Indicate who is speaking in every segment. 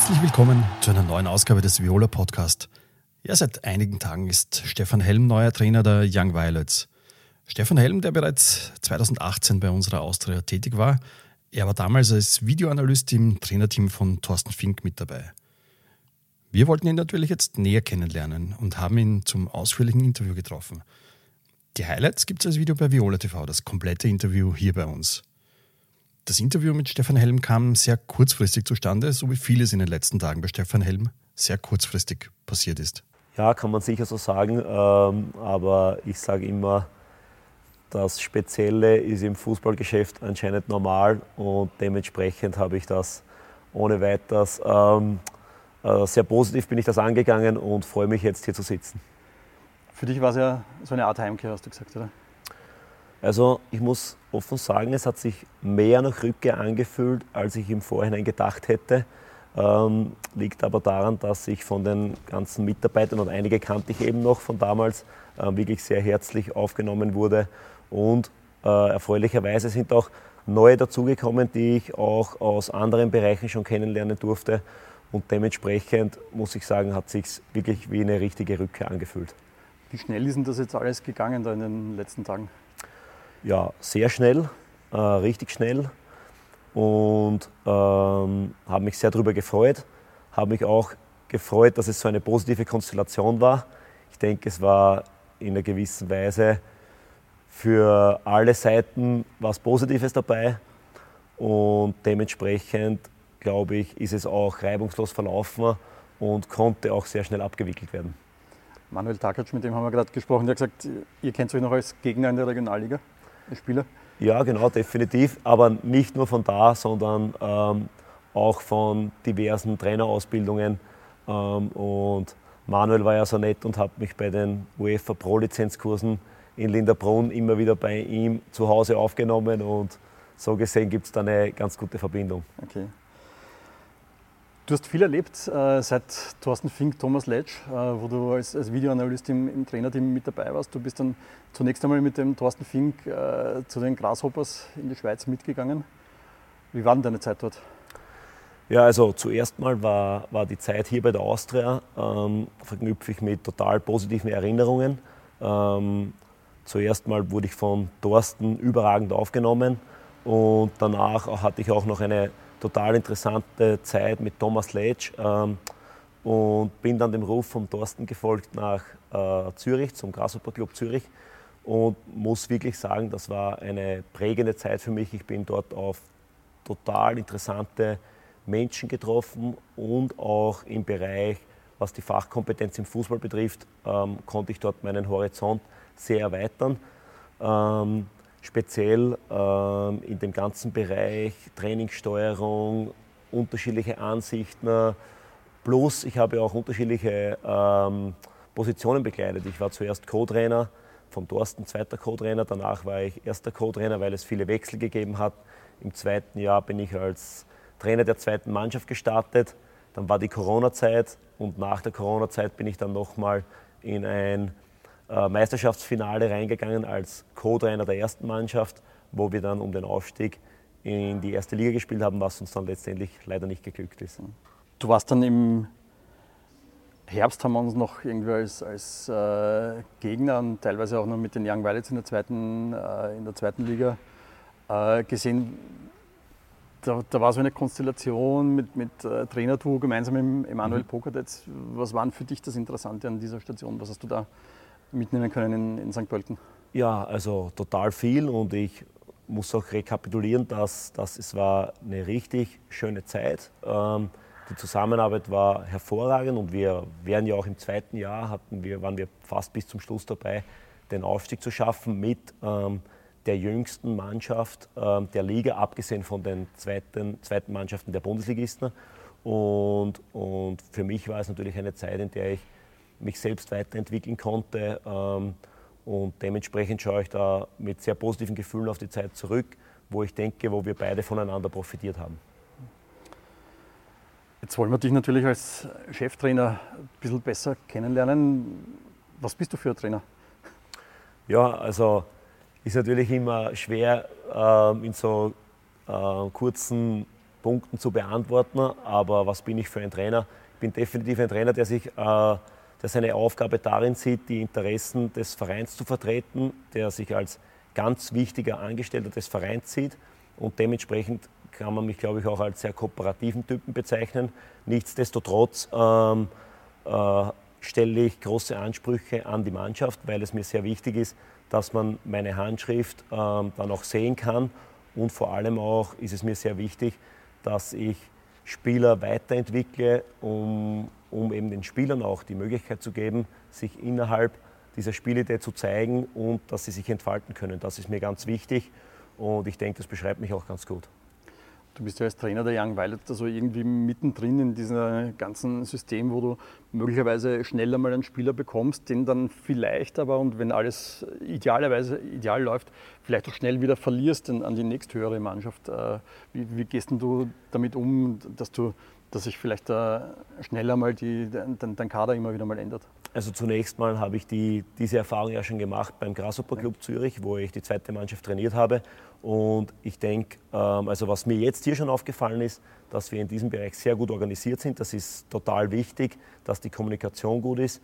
Speaker 1: Herzlich willkommen zu einer neuen Ausgabe des Viola Podcast. Ja, seit einigen Tagen ist Stefan Helm neuer Trainer der Young Violets. Stefan Helm, der bereits 2018 bei unserer Austria tätig war, er war damals als Videoanalyst im Trainerteam von Thorsten Fink mit dabei. Wir wollten ihn natürlich jetzt näher kennenlernen und haben ihn zum ausführlichen Interview getroffen. Die Highlights gibt es als Video bei Viola TV, das komplette Interview hier bei uns. Das Interview mit Stefan Helm kam sehr kurzfristig zustande, so wie vieles in den letzten Tagen bei Stefan Helm sehr kurzfristig passiert ist.
Speaker 2: Ja, kann man sicher so sagen, ähm, aber ich sage immer, das Spezielle ist im Fußballgeschäft anscheinend normal und dementsprechend habe ich das ohne weiteres ähm, äh, sehr positiv bin ich das angegangen und freue mich jetzt hier zu sitzen.
Speaker 3: Für dich war es ja so eine Art Heimkehr, hast du gesagt, oder?
Speaker 2: Also ich muss offen sagen, es hat sich mehr nach Rückkehr angefühlt, als ich im Vorhinein gedacht hätte. Ähm, liegt aber daran, dass ich von den ganzen Mitarbeitern und einige kannte ich eben noch von damals äh, wirklich sehr herzlich aufgenommen wurde. Und äh, erfreulicherweise sind auch neue dazugekommen, die ich auch aus anderen Bereichen schon kennenlernen durfte. Und dementsprechend muss ich sagen, hat sich wirklich wie eine richtige Rückkehr angefühlt.
Speaker 3: Wie schnell ist denn das jetzt alles gegangen da in den letzten Tagen?
Speaker 2: Ja, sehr schnell, äh, richtig schnell. Und ähm, habe mich sehr darüber gefreut. Habe mich auch gefreut, dass es so eine positive Konstellation war. Ich denke, es war in einer gewissen Weise für alle Seiten was Positives dabei. Und dementsprechend, glaube ich, ist es auch reibungslos verlaufen und konnte auch sehr schnell abgewickelt werden.
Speaker 3: Manuel Takac, mit dem haben wir gerade gesprochen, der hat gesagt, ihr kennt euch noch als Gegner in der Regionalliga, Spieler?
Speaker 2: Ja, genau, definitiv. Aber nicht nur von da, sondern ähm, auch von diversen Trainerausbildungen. Ähm, und Manuel war ja so nett und hat mich bei den UEFA Pro-Lizenzkursen in Linderbrunn immer wieder bei ihm zu Hause aufgenommen und so gesehen gibt es da eine ganz gute Verbindung.
Speaker 3: Okay. Du hast viel erlebt äh, seit Thorsten Fink, Thomas Letsch, äh, wo du als, als Videoanalyst im, im, Trainerteam mit dabei warst. Du bist dann zunächst einmal mit dem Thorsten Fink äh, zu den Grasshoppers in die Schweiz mitgegangen. Wie war denn deine Zeit dort?
Speaker 2: Ja, also zuerst mal war, war die Zeit hier bei der Austria, ähm, verknüpfe mit total positiven Erinnerungen. Ähm, Zuerst mal wurde ich von Thorsten überragend aufgenommen und danach hatte ich auch noch eine total interessante Zeit mit Thomas Letsch ähm, und bin dann dem Ruf von Thorsten gefolgt nach äh, Zürich, zum Grasshopper Club Zürich und muss wirklich sagen, das war eine prägende Zeit für mich. Ich bin dort auf total interessante Menschen getroffen und auch im Bereich, was die Fachkompetenz im Fußball betrifft, ähm, konnte ich dort meinen Horizont sehr erweitern. Ähm, speziell ähm, in dem ganzen Bereich Trainingssteuerung, unterschiedliche Ansichten. Plus, ich habe auch unterschiedliche ähm, Positionen begleitet. Ich war zuerst Co-Trainer vom Thorsten, zweiter Co-Trainer. Danach war ich erster Co-Trainer, weil es viele Wechsel gegeben hat. Im zweiten Jahr bin ich als Trainer der zweiten Mannschaft gestartet. Dann war die Corona-Zeit und nach der Corona-Zeit bin ich dann nochmal in ein Meisterschaftsfinale reingegangen als Co-Trainer der ersten Mannschaft, wo wir dann um den Aufstieg in die erste Liga gespielt haben, was uns dann letztendlich leider nicht geglückt ist.
Speaker 3: Du warst dann im Herbst, haben wir uns noch irgendwie als, als äh, Gegner und teilweise auch noch mit den Young Violets in der zweiten, äh, in der zweiten Liga äh, gesehen. Da, da, war so eine Konstellation mit, mit äh, Trainertour gemeinsam mit Emanuel mhm. Pokatetz. Was war für dich das Interessante an dieser Station? Was hast du da mitnehmen können in, in St. Pölten?
Speaker 2: Ja, also total viel und ich muss auch rekapitulieren, dass, dass es war eine richtig schöne Zeit. Ähm, die Zusammenarbeit war hervorragend und wir wären ja auch im zweiten Jahr, hatten wir, waren wir fast bis zum Schluss dabei, den Aufstieg zu schaffen mit ähm, der jüngsten Mannschaft ähm, der Liga, abgesehen von den zweiten, zweiten Mannschaften der Bundesligisten. Und, und für mich war es natürlich eine Zeit, in der ich mich selbst weiterentwickeln konnte. Ähm, und dementsprechend schaue ich da mit sehr positiven Gefühlen auf die Zeit zurück, wo ich denke, wo wir beide voneinander profitiert haben.
Speaker 3: Jetzt wollen wir dich natürlich als Cheftrainer ein bisschen besser kennenlernen. Was bist du für ein Trainer?
Speaker 2: Ja, also ist natürlich immer schwer, ähm, in so äh, kurzen Punkten zu beantworten. Aber was bin ich für ein Trainer? Ich bin definitiv ein Trainer, der sich äh, der seine Aufgabe darin sieht, die Interessen des Vereins zu vertreten, der sich als ganz wichtiger Angestellter des Vereins sieht und dementsprechend kann man mich, glaube ich, auch als sehr kooperativen Typen bezeichnen. Nichtsdestotrotz ähm, äh, stelle ich große Ansprüche an die Mannschaft, weil es mir sehr wichtig ist, dass man meine Handschrift ähm, dann auch sehen kann und vor allem auch ist es mir sehr wichtig, dass ich Spieler weiterentwickle, um, um eben den Spielern auch die Möglichkeit zu geben, sich innerhalb dieser Spielidee zu zeigen und dass sie sich entfalten können. Das ist mir ganz wichtig und ich denke, das beschreibt mich auch ganz gut.
Speaker 3: Du bist ja als Trainer der Young Violet also irgendwie mittendrin in diesem ganzen System, wo du möglicherweise schneller mal einen Spieler bekommst, den dann vielleicht aber, und wenn alles idealerweise ideal läuft, vielleicht auch schnell wieder verlierst an die nächsthöhere Mannschaft. Äh, wie, wie gehst du damit um, dass, du, dass sich vielleicht schneller mal die, dein, dein Kader immer wieder mal ändert?
Speaker 2: Also zunächst mal habe ich die, diese Erfahrung ja schon gemacht beim Grasshopper Club Zürich, wo ich die zweite Mannschaft trainiert habe. Und ich denke, ähm, also was mir jetzt hier schon aufgefallen ist, dass wir in diesem Bereich sehr gut organisiert sind. Das ist total wichtig, dass die Kommunikation gut ist.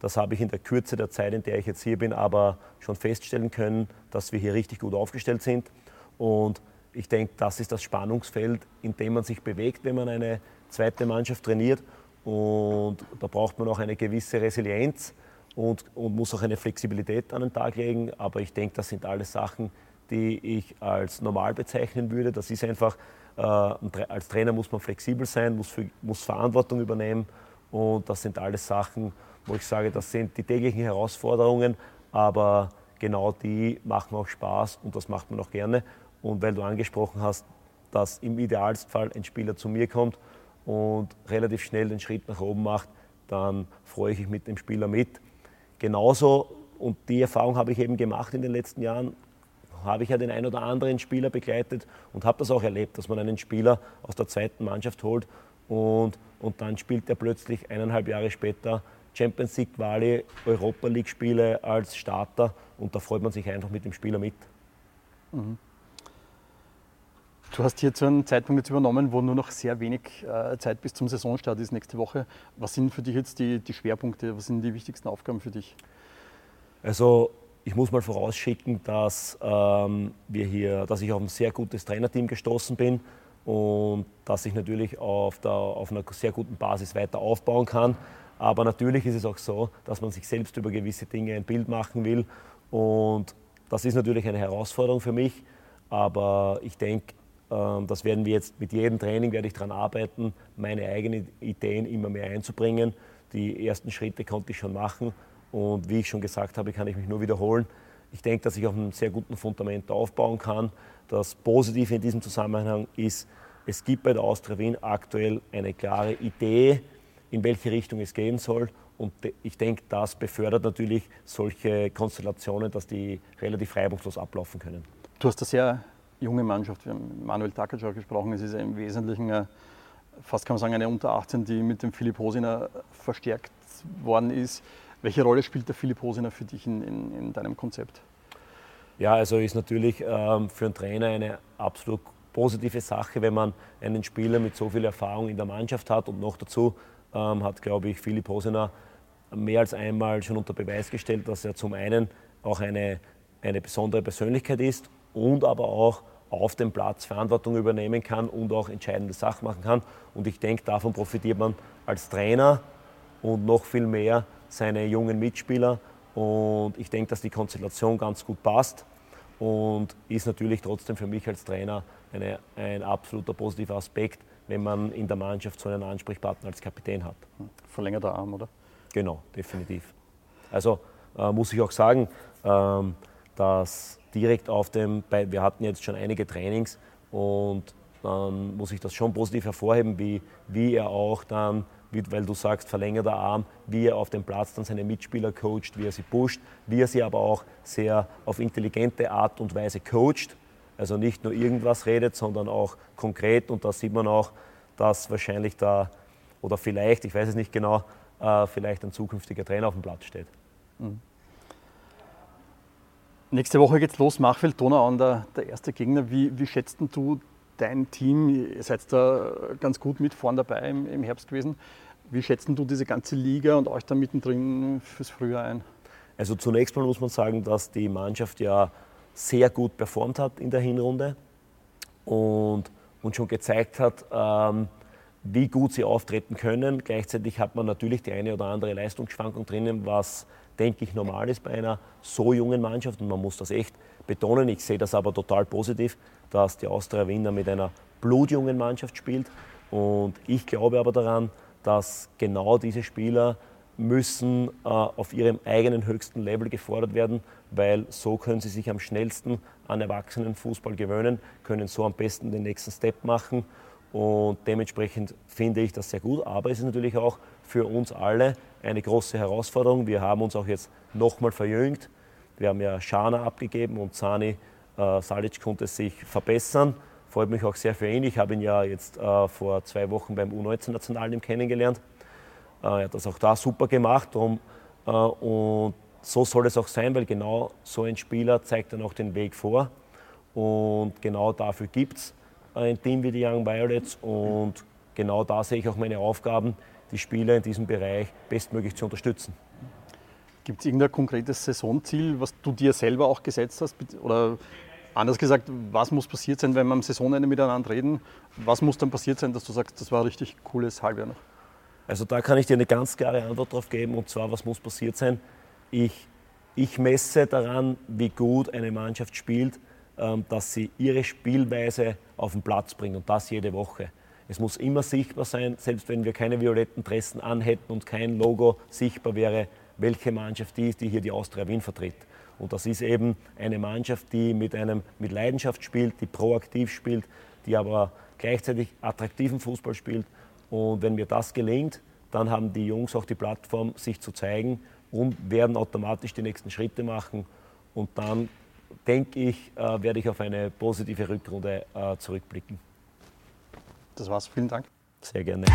Speaker 2: Das habe ich in der Kürze der Zeit, in der ich jetzt hier bin, aber schon feststellen können, dass wir hier richtig gut aufgestellt sind. Und ich denke, das ist das Spannungsfeld, in dem man sich bewegt, wenn man eine zweite Mannschaft trainiert. Und da braucht man auch eine gewisse Resilienz und, und muss auch eine Flexibilität an den Tag legen. Aber ich denke, das sind alles Sachen, die ich als normal bezeichnen würde. Das ist einfach, äh, als Trainer muss man flexibel sein, muss, für, muss Verantwortung übernehmen. Und das sind alles Sachen, wo ich sage, das sind die täglichen Herausforderungen, aber genau die machen auch Spaß und das macht man auch gerne. Und weil du angesprochen hast, dass im Idealfall ein Spieler zu mir kommt und relativ schnell den Schritt nach oben macht, dann freue ich mich mit dem Spieler mit. Genauso, und die Erfahrung habe ich eben gemacht in den letzten Jahren, habe ich ja den ein oder anderen Spieler begleitet und habe das auch erlebt, dass man einen Spieler aus der zweiten Mannschaft holt und, und dann spielt er plötzlich eineinhalb Jahre später Champions League Quali, Europa League Spiele als Starter und da freut man sich einfach mit dem Spieler mit. Mhm.
Speaker 3: Du hast hier zu einem Zeitpunkt jetzt übernommen, wo nur noch sehr wenig äh, Zeit bis zum Saisonstart ist nächste Woche. Was sind für dich jetzt die, die Schwerpunkte? Was sind die wichtigsten Aufgaben für dich?
Speaker 2: Also ich muss mal vorausschicken, dass, ähm, wir hier, dass ich auf ein sehr gutes Trainerteam gestoßen bin und dass ich natürlich auf, der, auf einer sehr guten Basis weiter aufbauen kann. Aber natürlich ist es auch so, dass man sich selbst über gewisse Dinge ein Bild machen will. Und das ist natürlich eine Herausforderung für mich. Aber ich denke, das werden wir jetzt mit jedem Training, werde ich daran arbeiten, meine eigenen Ideen immer mehr einzubringen. Die ersten Schritte konnte ich schon machen und wie ich schon gesagt habe, kann ich mich nur wiederholen. Ich denke, dass ich auf einem sehr guten Fundament aufbauen kann. Das Positive in diesem Zusammenhang ist, es gibt bei der Austria Wien aktuell eine klare Idee, in welche Richtung es gehen soll. Und ich denke, das befördert natürlich solche Konstellationen, dass die relativ reibungslos ablaufen können.
Speaker 3: Du hast das ja junge Mannschaft. Wir haben Manuel Takac auch gesprochen. Es ist im Wesentlichen, eine, fast kann man sagen, eine Unter 18, die mit dem Philipp Hosiner verstärkt worden ist. Welche Rolle spielt der Philipp Hosiner für dich in, in, in deinem Konzept?
Speaker 2: Ja, also ist natürlich ähm, für einen Trainer eine absolut positive Sache, wenn man einen Spieler mit so viel Erfahrung in der Mannschaft hat und noch dazu ähm, hat, glaube ich, Philipp Hosiner mehr als einmal schon unter Beweis gestellt, dass er zum einen auch eine, eine besondere Persönlichkeit ist und aber auch auf dem Platz Verantwortung übernehmen kann und auch entscheidende Sachen machen kann. Und ich denke, davon profitiert man als Trainer und noch viel mehr seine jungen Mitspieler. Und ich denke, dass die Konstellation ganz gut passt und ist natürlich trotzdem für mich als Trainer eine, ein absoluter positiver Aspekt, wenn man in der Mannschaft so einen Ansprechpartner als Kapitän hat.
Speaker 3: Verlängerter Arm, oder?
Speaker 2: Genau, definitiv. Also äh, muss ich auch sagen, ähm, dass direkt auf dem, bei, wir hatten jetzt schon einige Trainings und dann muss ich das schon positiv hervorheben, wie, wie er auch dann, wie, weil du sagst, verlängerter Arm, wie er auf dem Platz dann seine Mitspieler coacht, wie er sie pusht, wie er sie aber auch sehr auf intelligente Art und Weise coacht. Also nicht nur irgendwas redet, sondern auch konkret und da sieht man auch, dass wahrscheinlich da, oder vielleicht, ich weiß es nicht genau, äh, vielleicht ein zukünftiger Trainer auf dem Platz steht. Mhm.
Speaker 3: Nächste Woche geht's los, Machfeld, Donau der, der erste Gegner. Wie, wie schätzt du dein Team, ihr seid da ganz gut mit vorn dabei im, im Herbst gewesen. Wie schätzt du diese ganze Liga und euch da mittendrin fürs Frühjahr ein?
Speaker 2: Also zunächst mal muss man sagen, dass die Mannschaft ja sehr gut performt hat in der Hinrunde und, und schon gezeigt hat, ähm, wie gut sie auftreten können. Gleichzeitig hat man natürlich die eine oder andere Leistungsschwankung drinnen, was, denke ich, normal ist bei einer so jungen Mannschaft. Und man muss das echt betonen. Ich sehe das aber total positiv, dass die Austria Wiener mit einer blutjungen Mannschaft spielt. Und ich glaube aber daran, dass genau diese Spieler müssen äh, auf ihrem eigenen höchsten Level gefordert werden, weil so können sie sich am schnellsten an Erwachsenenfußball gewöhnen, können so am besten den nächsten Step machen und dementsprechend finde ich das sehr gut. Aber es ist natürlich auch für uns alle eine große Herausforderung. Wir haben uns auch jetzt nochmal verjüngt. Wir haben ja Schana abgegeben und Sani äh, Salic konnte sich verbessern freut mich auch sehr für ihn. Ich habe ihn ja jetzt äh, vor zwei Wochen beim U19-Nationalteam kennengelernt. Äh, er hat das auch da super gemacht. Um, äh, und so soll es auch sein, weil genau so ein Spieler zeigt dann auch den Weg vor. Und genau dafür gibt es ein Team wie die Young Violets. Und genau da sehe ich auch meine Aufgaben, die Spieler in diesem Bereich bestmöglich zu unterstützen.
Speaker 3: Gibt es irgendein konkretes Saisonziel, was du dir selber auch gesetzt hast? Oder Anders gesagt, was muss passiert sein, wenn wir am Saisonende miteinander reden? Was muss dann passiert sein, dass du sagst, das war ein richtig cooles Halbjahr noch?
Speaker 2: Also da kann ich dir eine ganz klare Antwort drauf geben und zwar, was muss passiert sein? Ich, ich messe daran, wie gut eine Mannschaft spielt, dass sie ihre Spielweise auf den Platz bringt und das jede Woche. Es muss immer sichtbar sein, selbst wenn wir keine violetten Dressen anhätten und kein Logo sichtbar wäre, welche Mannschaft die ist, die hier die Austria Wien vertritt. Und das ist eben eine Mannschaft, die mit, einem, mit Leidenschaft spielt, die proaktiv spielt, die aber gleichzeitig attraktiven Fußball spielt. Und wenn mir das gelingt, dann haben die Jungs auch die Plattform, sich zu zeigen und werden automatisch die nächsten Schritte machen. Und dann, denke ich, äh, werde ich auf eine positive Rückrunde äh, zurückblicken.
Speaker 3: Das war's. Vielen Dank.
Speaker 2: Sehr gerne.